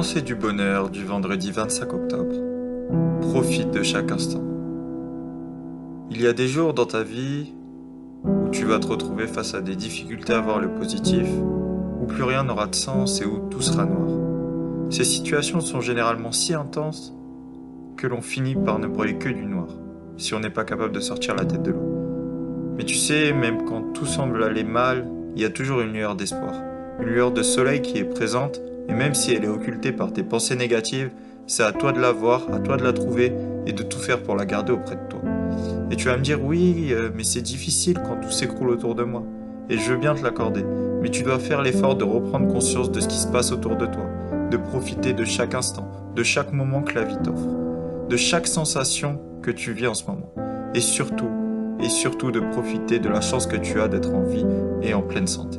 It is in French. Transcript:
Pensée du bonheur du vendredi 25 octobre. Profite de chaque instant. Il y a des jours dans ta vie où tu vas te retrouver face à des difficultés à voir le positif, où plus rien n'aura de sens et où tout sera noir. Ces situations sont généralement si intenses que l'on finit par ne brûler que du noir, si on n'est pas capable de sortir la tête de l'eau. Mais tu sais, même quand tout semble aller mal, il y a toujours une lueur d'espoir, une lueur de soleil qui est présente, et même si elle est occultée par tes pensées négatives, c'est à toi de la voir, à toi de la trouver et de tout faire pour la garder auprès de toi. Et tu vas me dire oui, euh, mais c'est difficile quand tout s'écroule autour de moi. Et je veux bien te l'accorder, mais tu dois faire l'effort de reprendre conscience de ce qui se passe autour de toi, de profiter de chaque instant, de chaque moment que la vie t'offre, de chaque sensation que tu vis en ce moment. Et surtout, et surtout de profiter de la chance que tu as d'être en vie et en pleine santé.